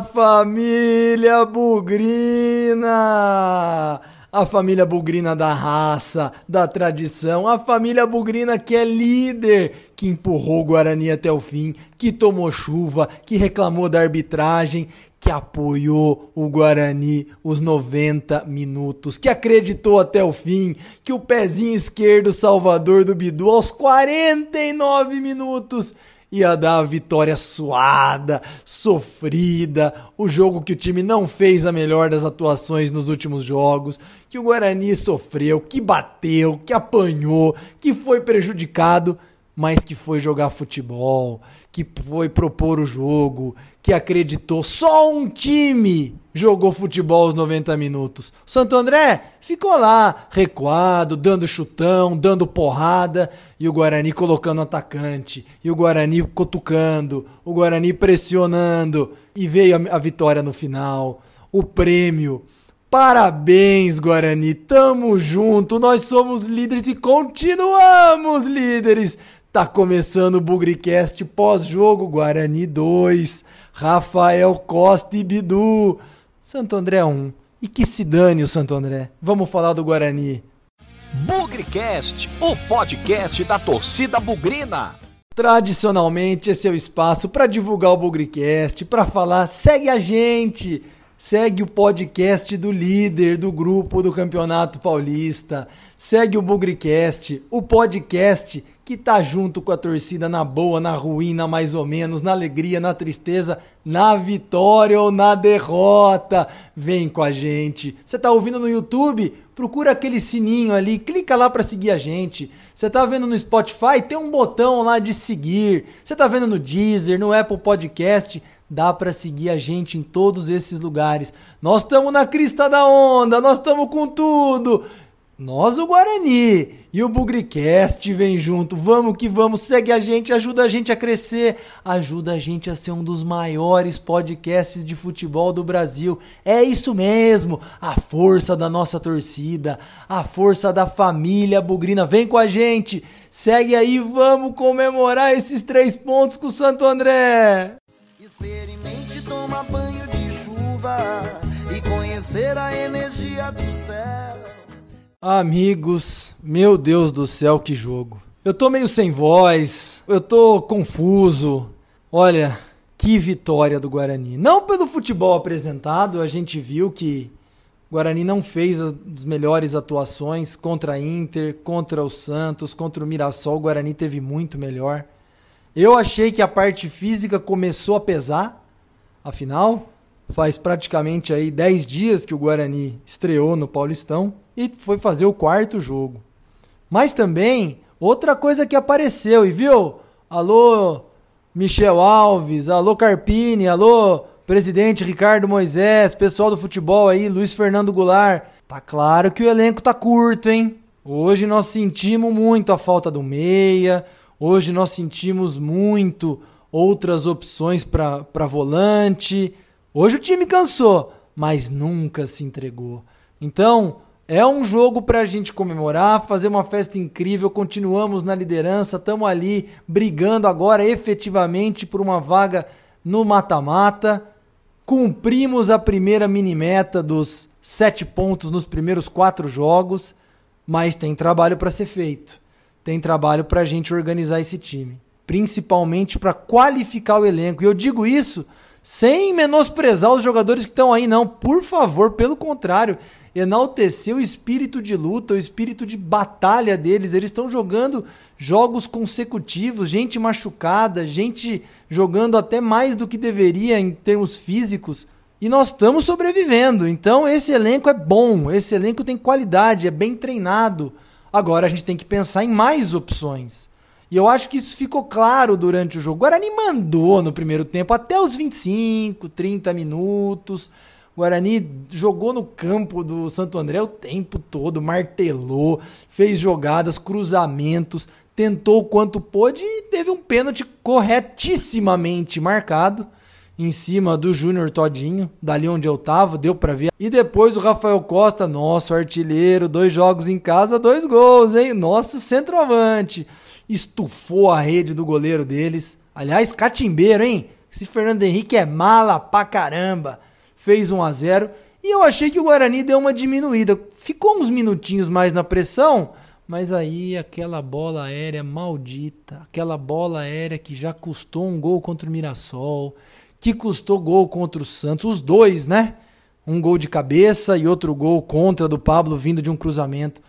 família Bugrina! A família Bugrina da raça, da tradição, a família Bugrina que é líder, que empurrou o Guarani até o fim, que tomou chuva, que reclamou da arbitragem, que apoiou o Guarani os 90 minutos, que acreditou até o fim, que o pezinho esquerdo salvador do Bidu aos 49 minutos ia dar a vitória suada, sofrida, o jogo que o time não fez a melhor das atuações nos últimos jogos, que o Guarani sofreu, que bateu, que apanhou, que foi prejudicado, mas que foi jogar futebol, que foi propor o jogo, que acreditou. Só um time jogou futebol os 90 minutos. Santo André ficou lá, recuado, dando chutão, dando porrada, e o Guarani colocando atacante, e o Guarani cutucando, o Guarani pressionando, e veio a, a vitória no final, o prêmio. Parabéns, Guarani. Tamo junto. Nós somos líderes e continuamos líderes. Tá começando o Bugricast pós-jogo Guarani 2, Rafael Costa e Bidu. Santo André 1. E que se dane o Santo André. Vamos falar do Guarani. Bugricast, o podcast da torcida bugrina. Tradicionalmente esse é o espaço para divulgar o Bugricast, para falar, segue a gente. Segue o podcast do líder do grupo do Campeonato Paulista. Segue o Bugricast, o podcast que tá junto com a torcida na boa, na ruim, na mais ou menos, na alegria, na tristeza, na vitória ou na derrota. Vem com a gente. Você tá ouvindo no YouTube? Procura aquele sininho ali, clica lá para seguir a gente. Você tá vendo no Spotify? Tem um botão lá de seguir. Você tá vendo no Deezer, no Apple Podcast? Dá para seguir a gente em todos esses lugares. Nós estamos na crista da onda, nós estamos com tudo. Nós, o Guarani e o Bugricast vem junto. Vamos que vamos, segue a gente, ajuda a gente a crescer, ajuda a gente a ser um dos maiores podcasts de futebol do Brasil. É isso mesmo, a força da nossa torcida, a força da família Bugrina. Vem com a gente, segue aí, vamos comemorar esses três pontos com o Santo André. Experimente tomar banho de chuva e conhecer a energia do céu. Amigos, meu Deus do céu, que jogo. Eu tô meio sem voz, eu tô confuso. Olha, que vitória do Guarani. Não pelo futebol apresentado, a gente viu que o Guarani não fez as melhores atuações contra a Inter, contra o Santos, contra o Mirassol. O Guarani teve muito melhor. Eu achei que a parte física começou a pesar, afinal, faz praticamente aí 10 dias que o Guarani estreou no Paulistão e foi fazer o quarto jogo. Mas também, outra coisa que apareceu, e viu? Alô, Michel Alves, alô Carpini, alô, presidente Ricardo Moisés, pessoal do futebol aí, Luiz Fernando Goulart. Tá claro que o elenco tá curto, hein? Hoje nós sentimos muito a falta do meia, hoje nós sentimos muito outras opções para volante. Hoje o time cansou, mas nunca se entregou. Então, é um jogo para a gente comemorar, fazer uma festa incrível. Continuamos na liderança, estamos ali brigando agora efetivamente por uma vaga no mata-mata. Cumprimos a primeira mini meta dos sete pontos nos primeiros quatro jogos, mas tem trabalho para ser feito. Tem trabalho para a gente organizar esse time, principalmente para qualificar o elenco. E eu digo isso sem menosprezar os jogadores que estão aí, não. Por favor, pelo contrário, enaltecer o espírito de luta, o espírito de batalha deles. Eles estão jogando jogos consecutivos, gente machucada, gente jogando até mais do que deveria em termos físicos. E nós estamos sobrevivendo. Então, esse elenco é bom, esse elenco tem qualidade, é bem treinado. Agora a gente tem que pensar em mais opções. E eu acho que isso ficou claro durante o jogo. O Guarani mandou no primeiro tempo até os 25, 30 minutos. O Guarani jogou no campo do Santo André o tempo todo, martelou, fez jogadas, cruzamentos, tentou o quanto pôde e teve um pênalti corretissimamente marcado em cima do Júnior Todinho, dali onde eu tava, deu para ver. E depois o Rafael Costa, nosso artilheiro, dois jogos em casa, dois gols, hein? Nosso centroavante estufou a rede do goleiro deles. Aliás, catimbeiro, hein? Esse Fernando Henrique é mala pra caramba. Fez 1 a 0 e eu achei que o Guarani deu uma diminuída. Ficou uns minutinhos mais na pressão, mas aí aquela bola aérea maldita, aquela bola aérea que já custou um gol contra o Mirassol, que custou gol contra o Santos, os dois, né? Um gol de cabeça e outro gol contra do Pablo vindo de um cruzamento.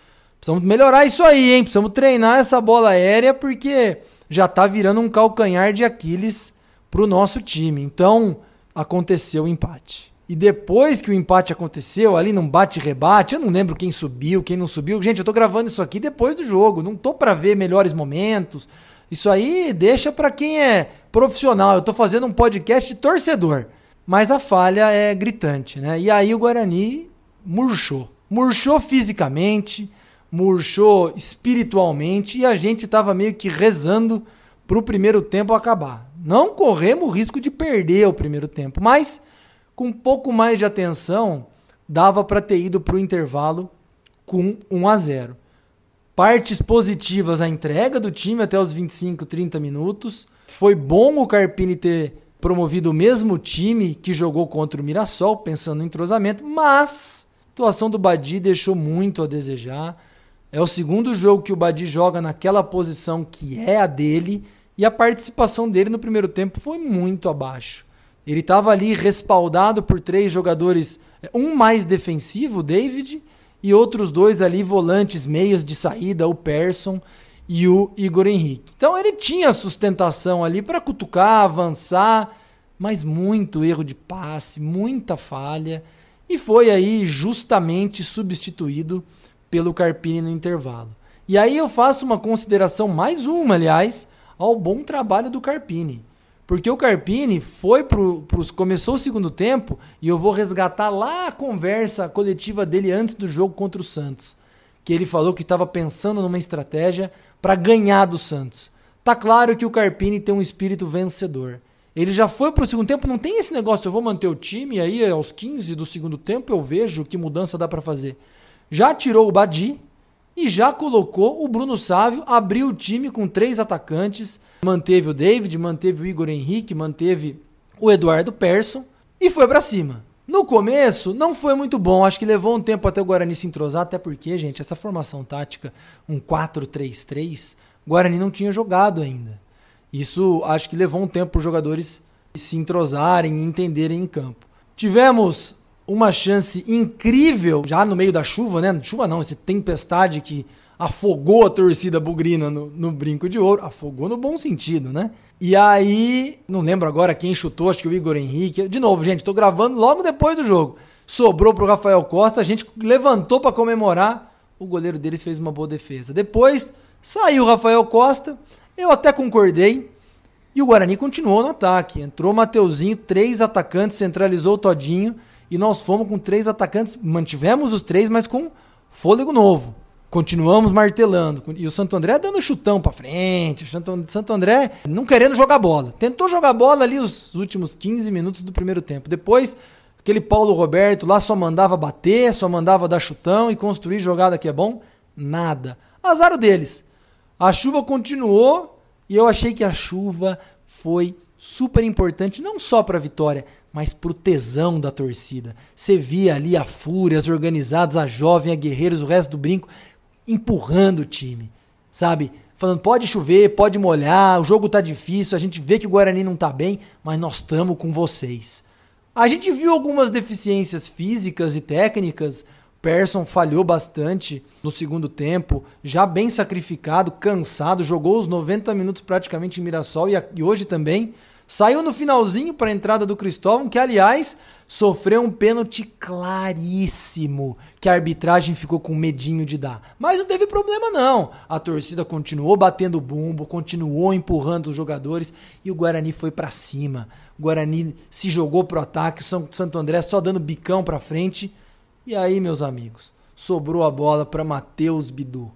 Precisamos melhorar isso aí, hein? Precisamos treinar essa bola aérea porque já tá virando um calcanhar de Aquiles pro nosso time. Então, aconteceu o empate. E depois que o empate aconteceu, ali num bate-rebate, eu não lembro quem subiu, quem não subiu. Gente, eu tô gravando isso aqui depois do jogo, não tô para ver melhores momentos. Isso aí deixa para quem é profissional. Eu tô fazendo um podcast de torcedor. Mas a falha é gritante, né? E aí o Guarani murchou. Murchou fisicamente, murchou espiritualmente e a gente estava meio que rezando para o primeiro tempo acabar. Não corremos o risco de perder o primeiro tempo, mas com um pouco mais de atenção dava para ter ido para o intervalo com 1 a 0. Partes positivas a entrega do time até os 25, 30 minutos. Foi bom o Carpini ter promovido o mesmo time que jogou contra o Mirassol, pensando no entrosamento, mas a atuação do Badi deixou muito a desejar. É o segundo jogo que o Badi joga naquela posição que é a dele e a participação dele no primeiro tempo foi muito abaixo. Ele estava ali respaldado por três jogadores, um mais defensivo, o David, e outros dois ali volantes, meias de saída, o Persson e o Igor Henrique. Então ele tinha sustentação ali para cutucar, avançar, mas muito erro de passe, muita falha e foi aí justamente substituído pelo Carpini no intervalo. E aí eu faço uma consideração, mais uma, aliás, ao bom trabalho do Carpini. Porque o Carpini foi pro, pros, começou o segundo tempo e eu vou resgatar lá a conversa coletiva dele antes do jogo contra o Santos, que ele falou que estava pensando numa estratégia para ganhar do Santos. Tá claro que o Carpini tem um espírito vencedor. Ele já foi para o segundo tempo, não tem esse negócio, eu vou manter o time, aí aos 15 do segundo tempo eu vejo que mudança dá para fazer. Já tirou o Badi e já colocou o Bruno Sávio, abriu o time com três atacantes, manteve o David, manteve o Igor Henrique, manteve o Eduardo Persson e foi para cima. No começo não foi muito bom, acho que levou um tempo até o Guarani se entrosar, até porque, gente, essa formação tática, um 4-3-3, o Guarani não tinha jogado ainda. Isso acho que levou um tempo para os jogadores se entrosarem e entenderem em campo. Tivemos uma chance incrível já no meio da chuva, né? Chuva não, essa tempestade que afogou a torcida bugrina no, no, brinco de ouro. Afogou no bom sentido, né? E aí, não lembro agora quem chutou, acho que o Igor Henrique. De novo, gente, estou gravando logo depois do jogo. Sobrou para o Rafael Costa, a gente levantou para comemorar. O goleiro deles fez uma boa defesa. Depois saiu o Rafael Costa, eu até concordei. E o Guarani continuou no ataque. Entrou o Mateuzinho, três atacantes, centralizou o Todinho. E nós fomos com três atacantes, mantivemos os três, mas com fôlego novo. Continuamos martelando. E o Santo André dando chutão para frente. O Santo André não querendo jogar bola. Tentou jogar bola ali os últimos 15 minutos do primeiro tempo. Depois, aquele Paulo Roberto lá só mandava bater, só mandava dar chutão e construir jogada que é bom. Nada. Azar deles. A chuva continuou e eu achei que a chuva foi super importante, não só para a vitória, mas para o tesão da torcida. Você via ali a Fúria, as organizadas, a Jovem, a Guerreiros, o resto do brinco empurrando o time, sabe? Falando, pode chover, pode molhar, o jogo tá difícil, a gente vê que o Guarani não tá bem, mas nós estamos com vocês. A gente viu algumas deficiências físicas e técnicas. Persson falhou bastante no segundo tempo, já bem sacrificado, cansado, jogou os 90 minutos praticamente em Mirassol e, e hoje também. Saiu no finalzinho para a entrada do Cristóvão, que aliás sofreu um pênalti claríssimo, que a arbitragem ficou com medinho de dar. Mas não teve problema não. A torcida continuou batendo bumbo, continuou empurrando os jogadores e o Guarani foi para cima. O Guarani se jogou pro ataque, o São Santo André só dando bicão para frente. E aí, meus amigos, sobrou a bola para Matheus Bidu.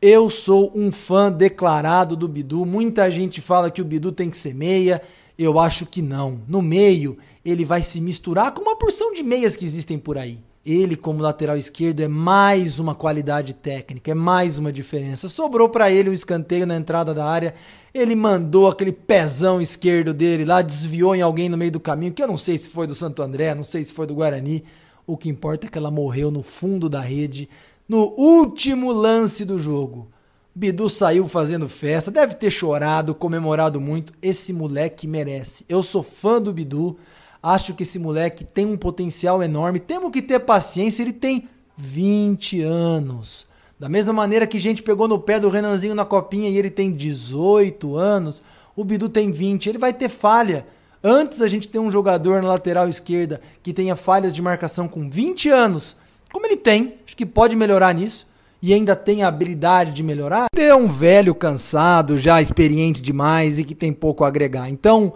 Eu sou um fã declarado do Bidu. Muita gente fala que o Bidu tem que ser meia. Eu acho que não. No meio, ele vai se misturar com uma porção de meias que existem por aí. Ele, como lateral esquerdo, é mais uma qualidade técnica, é mais uma diferença. Sobrou para ele um escanteio na entrada da área. Ele mandou aquele pezão esquerdo dele lá, desviou em alguém no meio do caminho, que eu não sei se foi do Santo André, não sei se foi do Guarani. O que importa é que ela morreu no fundo da rede, no último lance do jogo. Bidu saiu fazendo festa, deve ter chorado, comemorado muito. Esse moleque merece. Eu sou fã do Bidu. Acho que esse moleque tem um potencial enorme. Temos que ter paciência, ele tem 20 anos. Da mesma maneira que a gente pegou no pé do Renanzinho na copinha e ele tem 18 anos, o Bidu tem 20. Ele vai ter falha. Antes a gente tem um jogador na lateral esquerda que tenha falhas de marcação com 20 anos, como ele tem, acho que pode melhorar nisso e ainda tem a habilidade de melhorar, é um velho cansado, já experiente demais e que tem pouco a agregar. Então,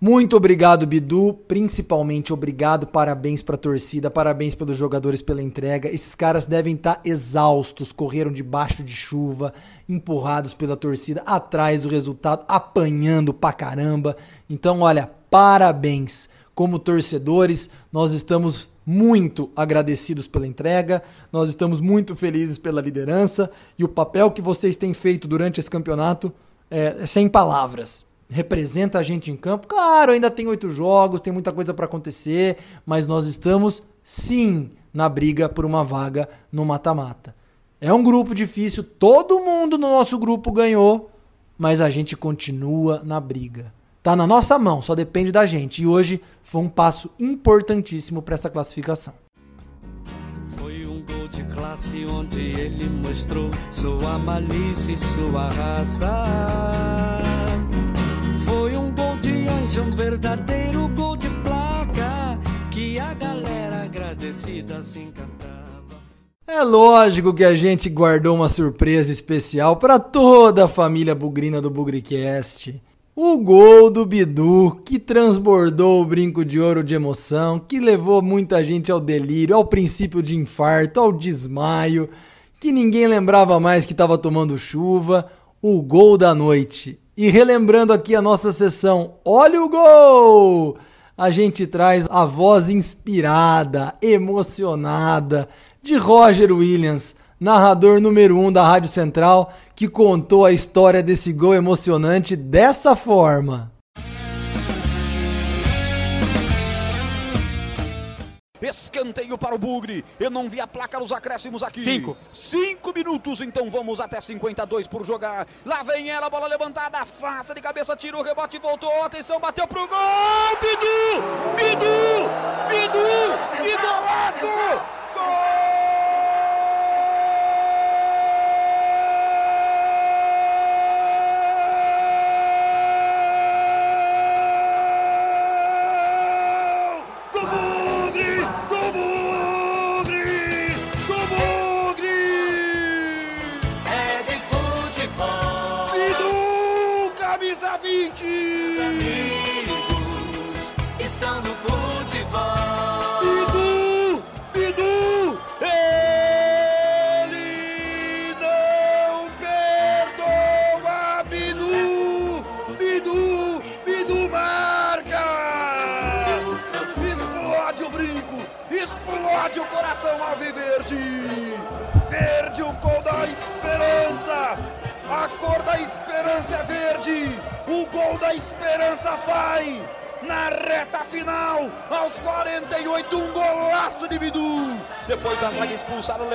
muito obrigado, Bidu. Principalmente obrigado, parabéns para a torcida, parabéns pelos jogadores pela entrega. Esses caras devem estar tá exaustos, correram debaixo de chuva, empurrados pela torcida, atrás do resultado, apanhando pra caramba. Então, olha, parabéns. Como torcedores, nós estamos muito agradecidos pela entrega, nós estamos muito felizes pela liderança e o papel que vocês têm feito durante esse campeonato é, é sem palavras representa a gente em campo. Claro, ainda tem oito jogos, tem muita coisa para acontecer, mas nós estamos sim na briga por uma vaga no mata-mata. É um grupo difícil, todo mundo no nosso grupo ganhou, mas a gente continua na briga. Tá na nossa mão, só depende da gente. E hoje foi um passo importantíssimo para essa classificação. Foi um gol de classe onde ele mostrou sua malícia e sua raça um verdadeiro gol de placa que a galera agradecida se encantava. É lógico que a gente guardou uma surpresa especial para toda a família bugrina do Bugricast. O gol do Bidu, que transbordou o brinco de ouro de emoção, que levou muita gente ao delírio, ao princípio de infarto, ao desmaio, que ninguém lembrava mais que estava tomando chuva. O gol da noite. E relembrando aqui a nossa sessão Olha o Gol! A gente traz a voz inspirada, emocionada de Roger Williams, narrador número 1 um da Rádio Central, que contou a história desse gol emocionante dessa forma. Escanteio para o Bugre. Eu não vi a placa nos acréscimos aqui. Cinco. Cinco minutos, então vamos até 52 por jogar. Lá vem ela, bola levantada, faça de cabeça, tirou, rebote, voltou. Atenção, bateu pro gol. Bidu! Bidu! Bidu! Que golaço! Gol!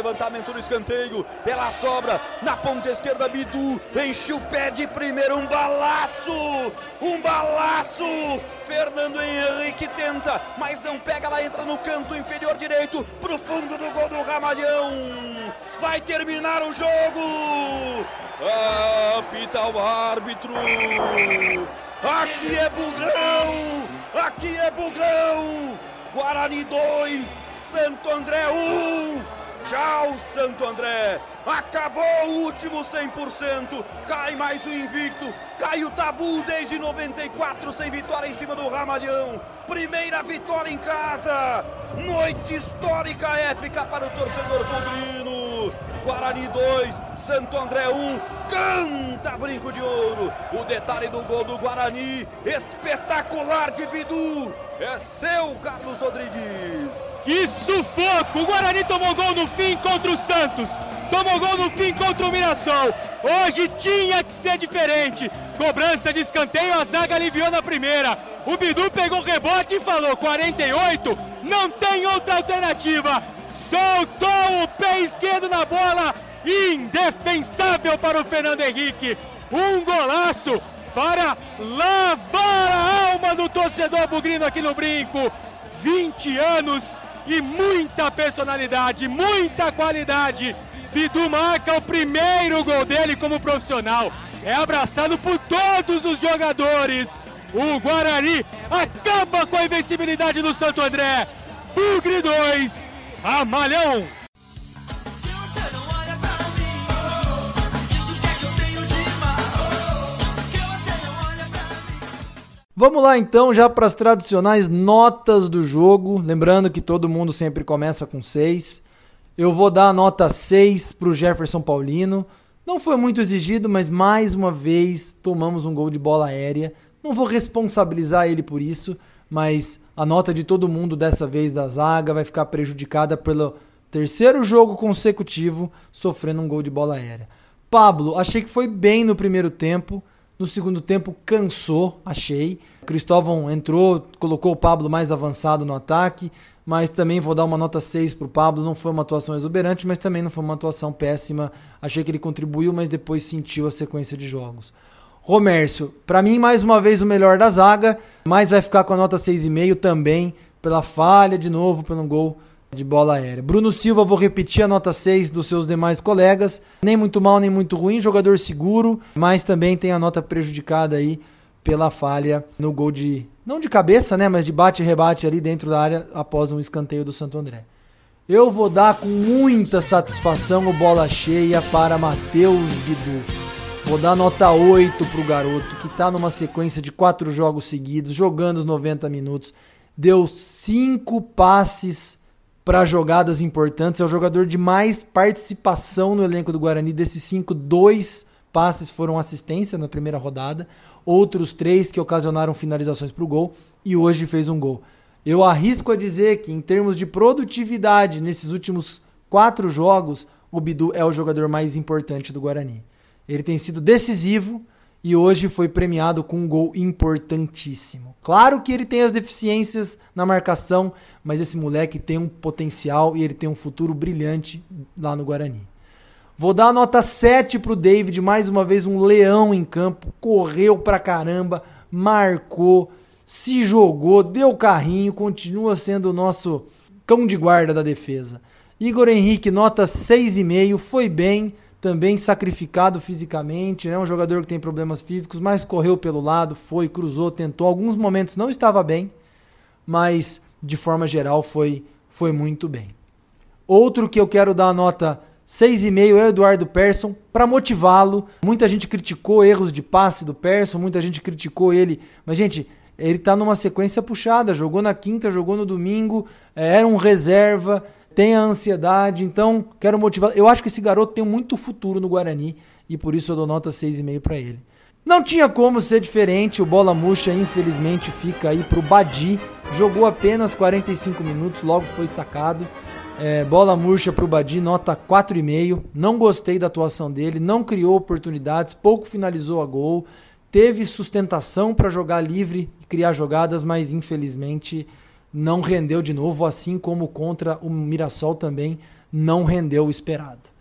Levantamento do escanteio. Ela sobra na ponta esquerda. Bidu enche o pé de primeiro. Um balaço! Um balaço! Fernando Henrique tenta, mas não pega. Ela entra no canto inferior direito. Pro fundo do gol do Ramalhão. Vai terminar o jogo. Apita o árbitro. Aqui é Bugrão! Aqui é Bugrão! Guarani 2, Santo André 1. Tchau, Santo André. Acabou o último 100%. Cai mais o invicto. Cai o tabu desde 94 sem vitória em cima do Ramalhão. Primeira vitória em casa. Noite histórica épica para o torcedor podrino. Guarani 2, Santo André 1. Canta brinco de ouro. O detalhe do gol do Guarani. Espetacular de Bidu. É seu, Carlos Rodrigues. Que sufoco! O Guarani tomou gol no fim contra o Santos. Tomou gol no fim contra o Mirassol. Hoje tinha que ser diferente. Cobrança de escanteio, a zaga aliviou na primeira. O Bidu pegou o rebote e falou: 48, não tem outra alternativa. Soltou o pé esquerdo na bola, indefensável para o Fernando Henrique. Um golaço para lavar a alma do torcedor bugrino aqui no brinco. 20 anos e muita personalidade, muita qualidade. Bidu marca o primeiro gol dele como profissional. É abraçado por todos os jogadores. O Guarani acaba com a invencibilidade do Santo André. Bugre 2, Amalhão. Vamos lá então já para as tradicionais notas do jogo. Lembrando que todo mundo sempre começa com 6. Eu vou dar a nota 6 para o Jefferson Paulino. Não foi muito exigido, mas mais uma vez tomamos um gol de bola aérea. Não vou responsabilizar ele por isso, mas a nota de todo mundo dessa vez da zaga vai ficar prejudicada pelo terceiro jogo consecutivo sofrendo um gol de bola aérea. Pablo, achei que foi bem no primeiro tempo. No segundo tempo cansou, achei. Cristóvão entrou, colocou o Pablo mais avançado no ataque, mas também vou dar uma nota 6 para o Pablo. Não foi uma atuação exuberante, mas também não foi uma atuação péssima. Achei que ele contribuiu, mas depois sentiu a sequência de jogos. Romércio, para mim, mais uma vez o melhor da zaga, mas vai ficar com a nota 6,5 também, pela falha de novo, pelo gol de bola aérea. Bruno Silva, vou repetir a nota 6 dos seus demais colegas. Nem muito mal, nem muito ruim, jogador seguro, mas também tem a nota prejudicada aí pela falha no gol de. Não de cabeça, né? Mas de bate e rebate ali dentro da área após um escanteio do Santo André. Eu vou dar com muita satisfação o bola cheia para Matheus Guidu. Vou dar nota 8 pro garoto que está numa sequência de quatro jogos seguidos, jogando os 90 minutos. Deu cinco passes para jogadas importantes. É o jogador de mais participação no elenco do Guarani. Desses cinco, dois passes foram assistência na primeira rodada. Outros três que ocasionaram finalizações para o gol. E hoje fez um gol. Eu arrisco a dizer que, em termos de produtividade, nesses últimos quatro jogos, o Bidu é o jogador mais importante do Guarani. Ele tem sido decisivo e hoje foi premiado com um gol importantíssimo. Claro que ele tem as deficiências na marcação, mas esse moleque tem um potencial e ele tem um futuro brilhante lá no Guarani. Vou dar a nota 7 pro David, mais uma vez um leão em campo, correu pra caramba, marcou, se jogou, deu carrinho, continua sendo o nosso cão de guarda da defesa. Igor Henrique, nota 6,5, foi bem, também sacrificado fisicamente, é né? um jogador que tem problemas físicos, mas correu pelo lado, foi, cruzou, tentou. Alguns momentos não estava bem, mas de forma geral foi, foi muito bem. Outro que eu quero dar a nota 6,5 é o Eduardo Persson, para motivá-lo. Muita gente criticou erros de passe do Persson, muita gente criticou ele, mas gente, ele está numa sequência puxada, jogou na quinta, jogou no domingo, é, era um reserva, tem a ansiedade, então quero motivar. Eu acho que esse garoto tem muito futuro no Guarani e por isso eu dou nota 6,5 para ele. Não tinha como ser diferente, o Bola Murcha infelizmente fica aí pro Badi. Jogou apenas 45 minutos, logo foi sacado. É, bola murcha pro Badi, nota 4,5. Não gostei da atuação dele, não criou oportunidades, pouco finalizou a gol. Teve sustentação para jogar livre e criar jogadas, mas infelizmente não rendeu de novo, assim como contra o Mirassol também não rendeu o esperado.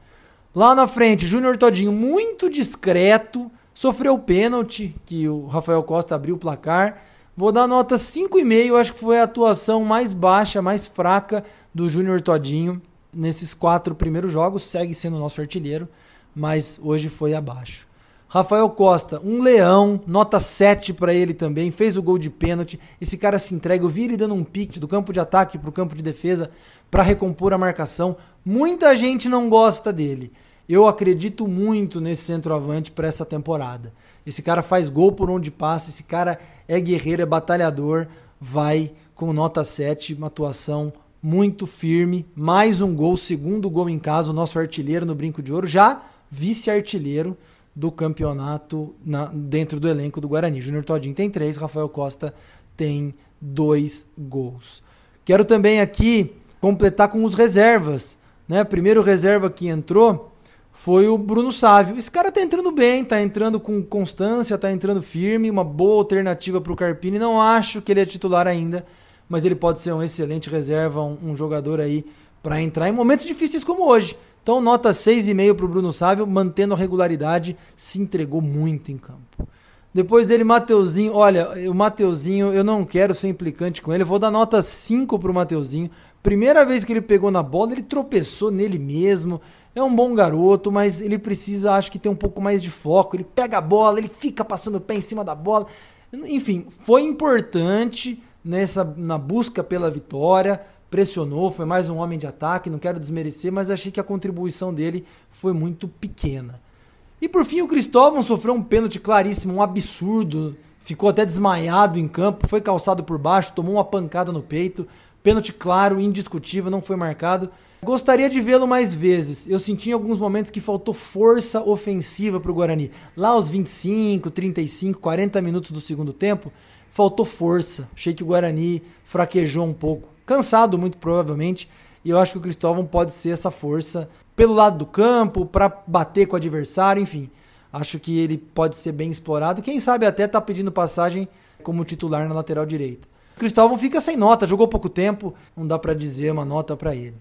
Lá na frente, Júnior Todinho, muito discreto, sofreu pênalti, que o Rafael Costa abriu o placar. Vou dar nota 5,5, acho que foi a atuação mais baixa, mais fraca do Júnior Todinho nesses quatro primeiros jogos. Segue sendo nosso artilheiro, mas hoje foi abaixo. Rafael Costa, um leão, nota 7 para ele também, fez o gol de pênalti. Esse cara se entrega, eu vi ele dando um pique do campo de ataque para o campo de defesa para recompor a marcação. Muita gente não gosta dele. Eu acredito muito nesse centroavante para essa temporada. Esse cara faz gol por onde passa, esse cara é guerreiro, é batalhador, vai com nota 7, uma atuação muito firme, mais um gol, segundo gol em casa, o nosso artilheiro no Brinco de Ouro, já vice-artilheiro do campeonato na, dentro do elenco do Guarani. Júnior Todinho tem três, Rafael Costa tem dois gols. Quero também aqui completar com os reservas. Né? Primeiro reserva que entrou foi o Bruno Sávio. Esse cara tá entrando bem, tá entrando com constância, tá entrando firme, uma boa alternativa para o Carpini. Não acho que ele é titular ainda, mas ele pode ser um excelente reserva, um, um jogador aí para entrar em momentos difíceis como hoje. Então, nota 6,5 para o Bruno Sávio, mantendo a regularidade, se entregou muito em campo. Depois dele, Mateuzinho. Olha, o Mateuzinho, eu não quero ser implicante com ele, eu vou dar nota 5 para o Mateuzinho. Primeira vez que ele pegou na bola, ele tropeçou nele mesmo. É um bom garoto, mas ele precisa, acho que, ter um pouco mais de foco. Ele pega a bola, ele fica passando o pé em cima da bola. Enfim, foi importante nessa na busca pela vitória pressionou, foi mais um homem de ataque, não quero desmerecer, mas achei que a contribuição dele foi muito pequena. E por fim, o Cristóvão sofreu um pênalti claríssimo, um absurdo, ficou até desmaiado em campo, foi calçado por baixo, tomou uma pancada no peito, pênalti claro, indiscutível, não foi marcado. Gostaria de vê-lo mais vezes. Eu senti em alguns momentos que faltou força ofensiva para o Guarani. Lá aos 25, 35, 40 minutos do segundo tempo, faltou força. Achei que o Guarani fraquejou um pouco cansado muito provavelmente, e eu acho que o Cristóvão pode ser essa força pelo lado do campo, para bater com o adversário, enfim. Acho que ele pode ser bem explorado. Quem sabe até tá pedindo passagem como titular na lateral direita. O Cristóvão fica sem nota, jogou pouco tempo, não dá para dizer uma nota para ele.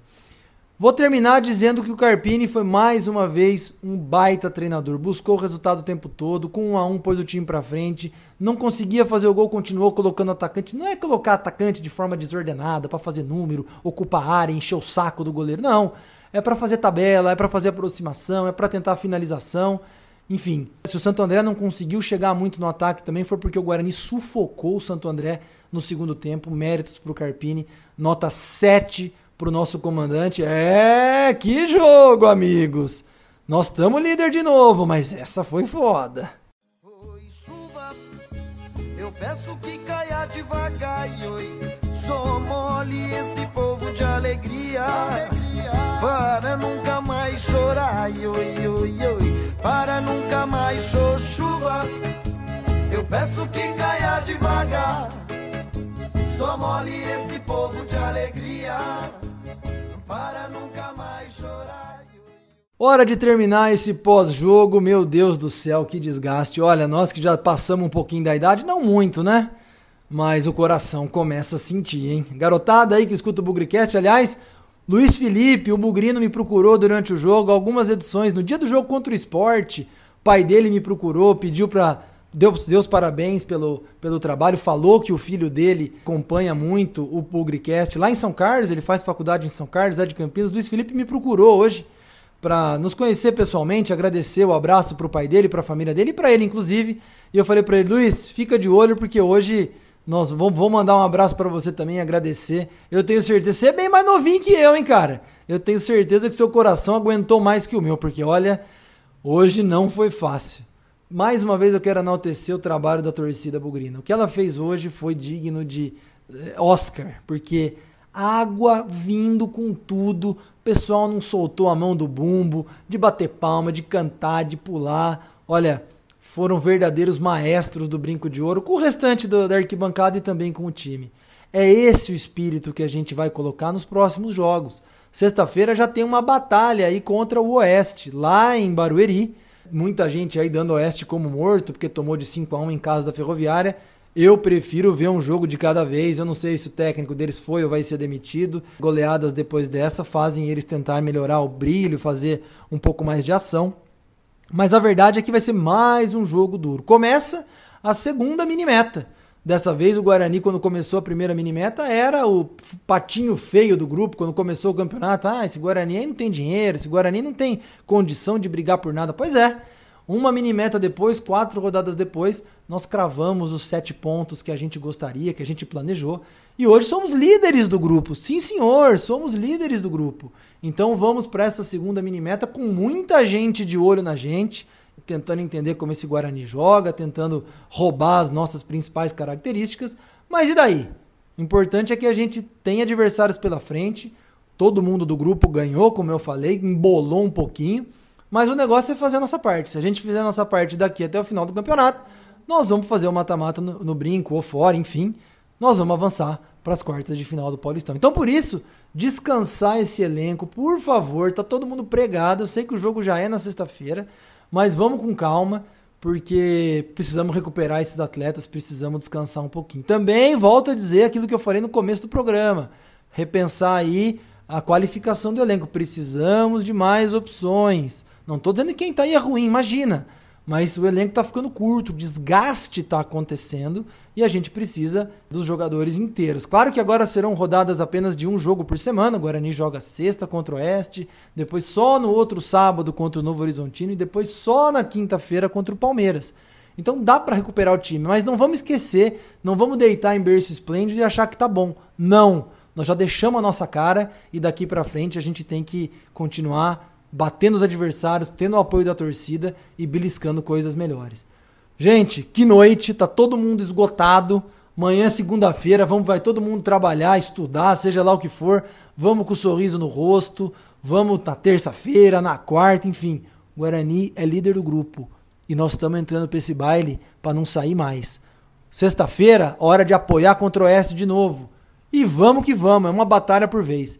Vou terminar dizendo que o Carpini foi mais uma vez um baita treinador. Buscou o resultado o tempo todo, com um a um pôs o time para frente, não conseguia fazer o gol, continuou colocando atacante. Não é colocar atacante de forma desordenada para fazer número, ocupar área, encher o saco do goleiro. Não, é para fazer tabela, é para fazer aproximação, é para tentar finalização. Enfim, se o Santo André não conseguiu chegar muito no ataque também foi porque o Guarani sufocou o Santo André no segundo tempo. Méritos para o Carpini, nota 7 pro nosso comandante. É, que jogo, amigos! Nós estamos líder de novo, mas essa foi foda. Oi, chuva, eu peço que caia devagar, oi. Sou mole esse povo de alegria, alegria. para nunca mais chorar, oi, oi, oi. Para nunca mais chorar, chuva, eu peço que caia devagar. Sou mole esse povo de alegria para nunca mais chorar. Hora de terminar esse pós-jogo, meu Deus do céu, que desgaste. Olha, nós que já passamos um pouquinho da idade, não muito, né? Mas o coração começa a sentir, hein? Garotada aí que escuta o Bugricast, aliás, Luiz Felipe, o Bugrino me procurou durante o jogo, algumas edições, no dia do jogo contra o esporte, pai dele me procurou, pediu pra deu, deu os parabéns pelo, pelo trabalho, falou que o filho dele acompanha muito o Pugrecast lá em São Carlos, ele faz faculdade em São Carlos, é de Campinas. Luiz Felipe me procurou hoje para nos conhecer pessoalmente, agradecer o abraço para o pai dele, para a família dele e para ele, inclusive. E eu falei para ele, Luiz, fica de olho porque hoje nós vamos, vou mandar um abraço para você também, agradecer. Eu tenho certeza, você é bem mais novinho que eu, hein, cara? Eu tenho certeza que seu coração aguentou mais que o meu, porque olha, hoje não foi fácil. Mais uma vez eu quero enaltecer o trabalho da torcida bugrina. O que ela fez hoje foi digno de eh, Oscar, porque água vindo com tudo, o pessoal não soltou a mão do bumbo, de bater palma, de cantar, de pular. Olha, foram verdadeiros maestros do brinco de ouro, com o restante da arquibancada e também com o time. É esse o espírito que a gente vai colocar nos próximos jogos. Sexta-feira já tem uma batalha aí contra o Oeste, lá em Barueri muita gente aí dando Oeste como morto, porque tomou de 5 a 1 em casa da Ferroviária. Eu prefiro ver um jogo de cada vez. Eu não sei se o técnico deles foi ou vai ser demitido. Goleadas depois dessa fazem eles tentar melhorar o brilho, fazer um pouco mais de ação. Mas a verdade é que vai ser mais um jogo duro. Começa a segunda mini meta. Dessa vez o Guarani, quando começou a primeira mini-meta, era o patinho feio do grupo, quando começou o campeonato. Ah, esse Guarani aí não tem dinheiro, esse Guarani não tem condição de brigar por nada. Pois é, uma mini-meta depois, quatro rodadas depois, nós cravamos os sete pontos que a gente gostaria, que a gente planejou. E hoje somos líderes do grupo. Sim, senhor, somos líderes do grupo. Então vamos para essa segunda mini-meta com muita gente de olho na gente tentando entender como esse Guarani joga, tentando roubar as nossas principais características. Mas e daí? O importante é que a gente tem adversários pela frente. Todo mundo do grupo ganhou, como eu falei, embolou um pouquinho. Mas o negócio é fazer a nossa parte. Se a gente fizer a nossa parte daqui até o final do campeonato, nós vamos fazer o mata-mata no, no, brinco ou fora, enfim. nós vamos avançar para as quartas de final do Paulistão. Então, por isso, descansar esse elenco, por favor. Tá todo mundo pregado. Eu sei que o jogo já é na sexta-feira, mas vamos com calma, porque precisamos recuperar esses atletas, precisamos descansar um pouquinho. Também volto a dizer aquilo que eu falei no começo do programa: repensar aí a qualificação do elenco. Precisamos de mais opções. Não estou dizendo que quem está aí é ruim, imagina. Mas o elenco está ficando curto, o desgaste está acontecendo e a gente precisa dos jogadores inteiros. Claro que agora serão rodadas apenas de um jogo por semana. O Guarani joga sexta contra o Oeste, depois só no outro sábado contra o Novo Horizontino e depois só na quinta-feira contra o Palmeiras. Então dá para recuperar o time, mas não vamos esquecer, não vamos deitar em berço esplêndido e achar que tá bom. Não, nós já deixamos a nossa cara e daqui para frente a gente tem que continuar batendo os adversários, tendo o apoio da torcida e beliscando coisas melhores. Gente, que noite, tá todo mundo esgotado. Amanhã, segunda-feira, vamos vai todo mundo trabalhar, estudar, seja lá o que for. Vamos com o um sorriso no rosto. Vamos na terça-feira, na quarta, enfim. Guarani é líder do grupo e nós estamos entrando para esse baile para não sair mais. Sexta-feira, hora de apoiar contra o Oeste de novo. E vamos que vamos, é uma batalha por vez